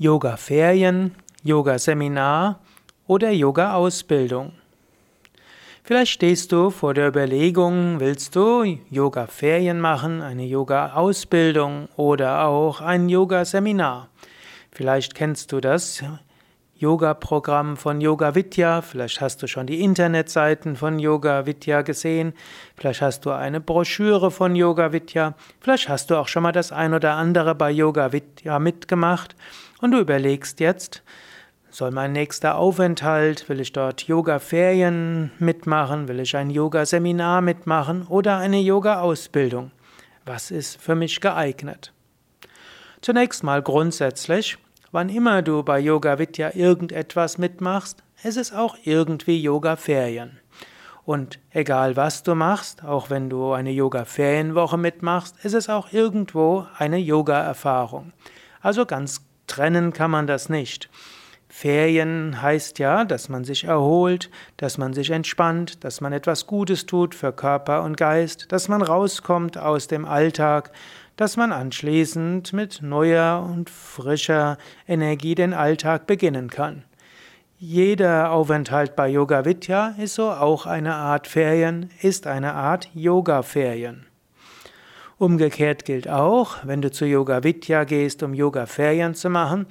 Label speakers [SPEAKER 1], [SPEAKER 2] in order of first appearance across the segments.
[SPEAKER 1] Yoga-Ferien, Yoga-Seminar oder Yoga-Ausbildung. Vielleicht stehst du vor der Überlegung, willst du Yoga-Ferien machen, eine Yoga-Ausbildung oder auch ein Yoga-Seminar. Vielleicht kennst du das Yoga-Programm von Yoga Vidya. Vielleicht hast du schon die Internetseiten von Yoga Vidya gesehen. Vielleicht hast du eine Broschüre von Yoga Vidya. Vielleicht hast du auch schon mal das ein oder andere bei Yoga Vidya mitgemacht. Und du überlegst jetzt, soll mein nächster Aufenthalt, will ich dort Yoga-Ferien mitmachen, will ich ein Yoga-Seminar mitmachen oder eine Yoga-Ausbildung? Was ist für mich geeignet? Zunächst mal grundsätzlich, Wann immer du bei Yoga Vidya irgendetwas mitmachst, es ist auch irgendwie Yoga Ferien. Und egal was du machst, auch wenn du eine Yoga Ferienwoche mitmachst, ist es auch irgendwo eine Yoga Erfahrung. Also ganz trennen kann man das nicht. Ferien heißt ja, dass man sich erholt, dass man sich entspannt, dass man etwas Gutes tut für Körper und Geist, dass man rauskommt aus dem Alltag, dass man anschließend mit neuer und frischer Energie den Alltag beginnen kann. Jeder Aufenthalt bei Yoga Vidya ist so auch eine Art Ferien, ist eine Art Yoga-Ferien. Umgekehrt gilt auch, wenn du zu Yoga Vidya gehst, um Yoga-Ferien zu machen,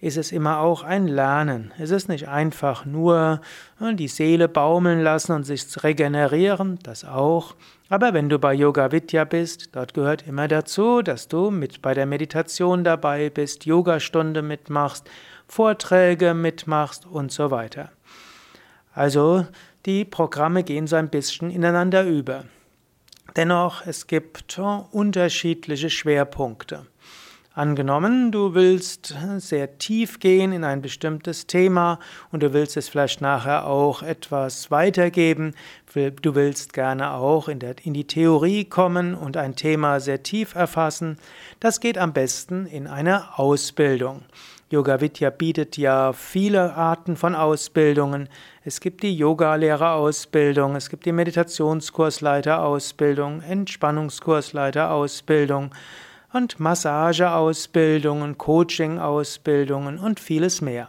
[SPEAKER 1] ist es immer auch ein Lernen. Es ist nicht einfach nur äh, die Seele baumeln lassen und sich regenerieren, das auch. Aber wenn du bei Yoga Vidya bist, dort gehört immer dazu, dass du mit bei der Meditation dabei bist, Yogastunde mitmachst, Vorträge mitmachst und so weiter. Also die Programme gehen so ein bisschen ineinander über. Dennoch, es gibt äh, unterschiedliche Schwerpunkte. Angenommen, du willst sehr tief gehen in ein bestimmtes Thema und du willst es vielleicht nachher auch etwas weitergeben. Du willst gerne auch in, der, in die Theorie kommen und ein Thema sehr tief erfassen. Das geht am besten in einer Ausbildung. Yoga Vidya bietet ja viele Arten von Ausbildungen. Es gibt die Yogalehrerausbildung, es gibt die Meditationskursleiterausbildung, Entspannungskursleiterausbildung und Massageausbildungen, Coaching-Ausbildungen und vieles mehr.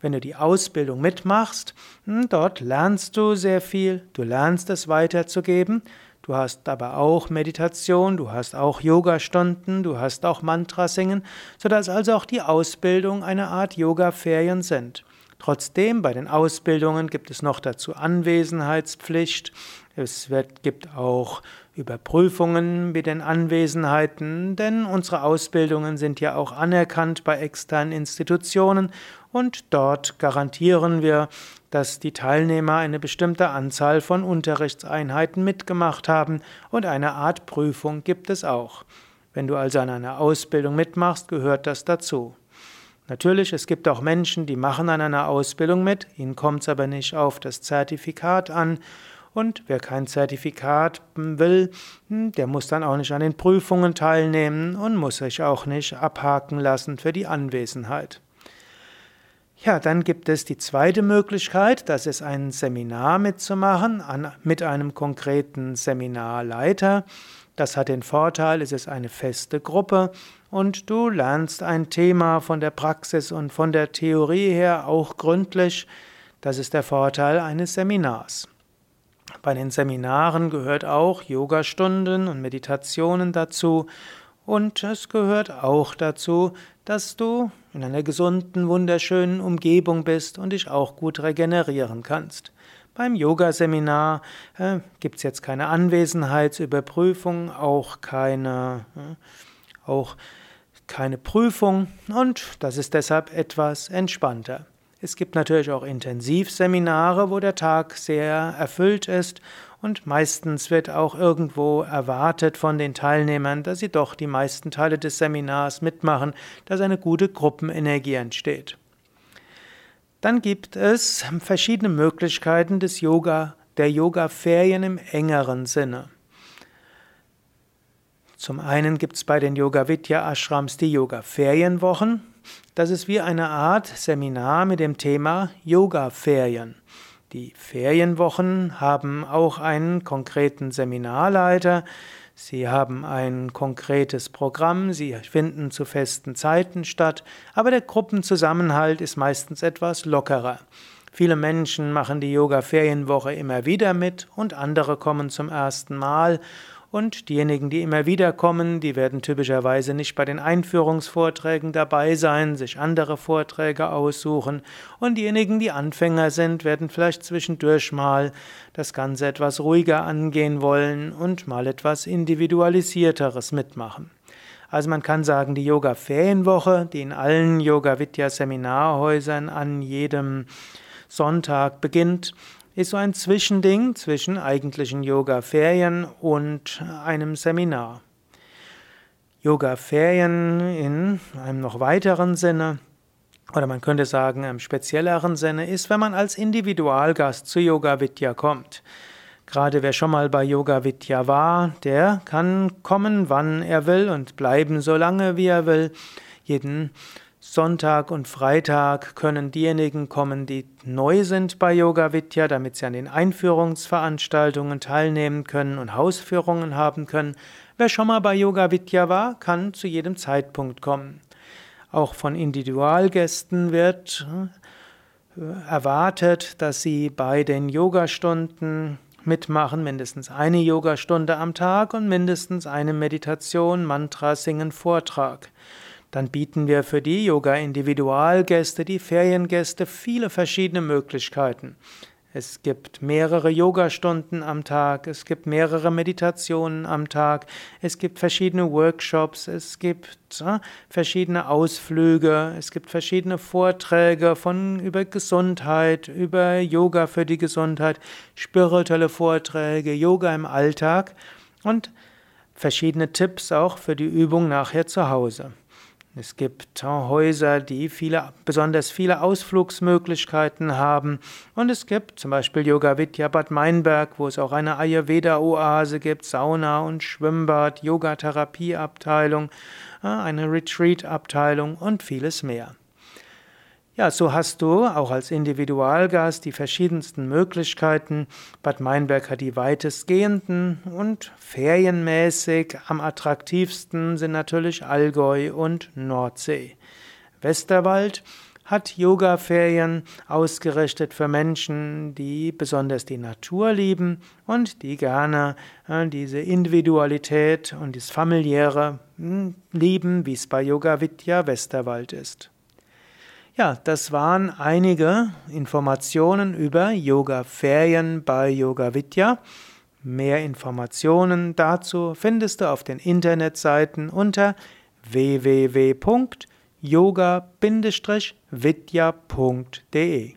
[SPEAKER 1] Wenn du die Ausbildung mitmachst, hm, dort lernst du sehr viel, du lernst es weiterzugeben, du hast aber auch Meditation, du hast auch Yogastunden, du hast auch Mantra singen, sodass also auch die Ausbildung eine Art Yoga-Ferien sind. Trotzdem, bei den Ausbildungen gibt es noch dazu Anwesenheitspflicht. Es wird, gibt auch Überprüfungen mit den Anwesenheiten, denn unsere Ausbildungen sind ja auch anerkannt bei externen Institutionen und dort garantieren wir, dass die Teilnehmer eine bestimmte Anzahl von Unterrichtseinheiten mitgemacht haben und eine Art Prüfung gibt es auch. Wenn du also an einer Ausbildung mitmachst, gehört das dazu. Natürlich, es gibt auch Menschen, die machen an einer Ausbildung mit, ihnen kommt es aber nicht auf das Zertifikat an und wer kein Zertifikat will, hm, der muss dann auch nicht an den Prüfungen teilnehmen und muss sich auch nicht abhaken lassen für die Anwesenheit. Ja, dann gibt es die zweite Möglichkeit, das ist ein Seminar mitzumachen an, mit einem konkreten Seminarleiter. Das hat den Vorteil, es ist eine feste Gruppe und du lernst ein Thema von der Praxis und von der Theorie her auch gründlich. Das ist der Vorteil eines Seminars. Bei den Seminaren gehört auch Yogastunden und Meditationen dazu und es gehört auch dazu, dass du in einer gesunden, wunderschönen Umgebung bist und dich auch gut regenerieren kannst. Beim Yogaseminar äh, gibt es jetzt keine Anwesenheitsüberprüfung, auch keine, äh, auch keine Prüfung und das ist deshalb etwas entspannter. Es gibt natürlich auch Intensivseminare, wo der Tag sehr erfüllt ist und meistens wird auch irgendwo erwartet von den Teilnehmern, dass sie doch die meisten Teile des Seminars mitmachen, dass eine gute Gruppenenergie entsteht. Dann gibt es verschiedene Möglichkeiten des Yoga, der Yoga-Ferien im engeren Sinne. Zum einen gibt es bei den Yoga Vidya Ashrams die Yoga Ferienwochen. Das ist wie eine Art Seminar mit dem Thema Yoga Ferien. Die Ferienwochen haben auch einen konkreten Seminarleiter. Sie haben ein konkretes Programm, sie finden zu festen Zeiten statt, aber der Gruppenzusammenhalt ist meistens etwas lockerer. Viele Menschen machen die Yoga-Ferienwoche immer wieder mit und andere kommen zum ersten Mal und diejenigen, die immer wieder kommen, die werden typischerweise nicht bei den Einführungsvorträgen dabei sein, sich andere Vorträge aussuchen. Und diejenigen, die Anfänger sind, werden vielleicht zwischendurch mal das Ganze etwas ruhiger angehen wollen und mal etwas individualisierteres mitmachen. Also man kann sagen, die Yoga-Ferienwoche, die in allen Yoga-Vidya-Seminarhäusern an jedem Sonntag beginnt, ist so ein Zwischending zwischen eigentlichen Yoga-Ferien und einem Seminar. Yoga-Ferien in einem noch weiteren Sinne, oder man könnte sagen im spezielleren Sinne, ist, wenn man als Individualgast zu Yoga Vidya kommt. Gerade wer schon mal bei Yoga Vidya war, der kann kommen, wann er will und bleiben so lange, wie er will. Jeden Sonntag und Freitag können diejenigen kommen, die neu sind bei Yoga Vidya, damit sie an den Einführungsveranstaltungen teilnehmen können und Hausführungen haben können. Wer schon mal bei Yoga Vidya war, kann zu jedem Zeitpunkt kommen. Auch von Individualgästen wird äh, erwartet, dass sie bei den Yogastunden mitmachen, mindestens eine Yogastunde am Tag und mindestens eine Meditation, Mantra singen, Vortrag. Dann bieten wir für die Yoga-Individualgäste, die Feriengäste viele verschiedene Möglichkeiten. Es gibt mehrere Yogastunden am Tag, es gibt mehrere Meditationen am Tag, es gibt verschiedene Workshops, es gibt äh, verschiedene Ausflüge, es gibt verschiedene Vorträge von über Gesundheit, über Yoga für die Gesundheit, spirituelle Vorträge, Yoga im Alltag und verschiedene Tipps auch für die Übung nachher zu Hause. Es gibt Häuser, die viele, besonders viele Ausflugsmöglichkeiten haben. Und es gibt zum Beispiel Yoga Vidya Bad Meinberg, wo es auch eine Ayurveda-Oase gibt, Sauna und Schwimmbad, Yogatherapieabteilung, äh, eine Retreat-Abteilung und vieles mehr. Ja, so hast du auch als Individualgast die verschiedensten Möglichkeiten. Bad Meinberg hat die weitestgehenden und ferienmäßig am attraktivsten sind natürlich Allgäu und Nordsee. Westerwald hat Yoga-Ferien ausgerichtet für Menschen, die besonders die Natur lieben und die gerne äh, diese Individualität und das Familiäre hm, lieben, wie es bei Yoga Vidya Westerwald ist. Ja, das waren einige Informationen über Yoga-Ferien bei Yoga Vidya. Mehr Informationen dazu findest du auf den Internetseiten unter www.yoga-vidya.de